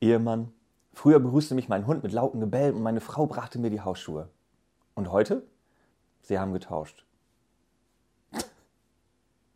Ehemann. Früher begrüßte mich mein Hund mit lautem Gebell und meine Frau brachte mir die Hausschuhe. Und heute? Sie haben getauscht.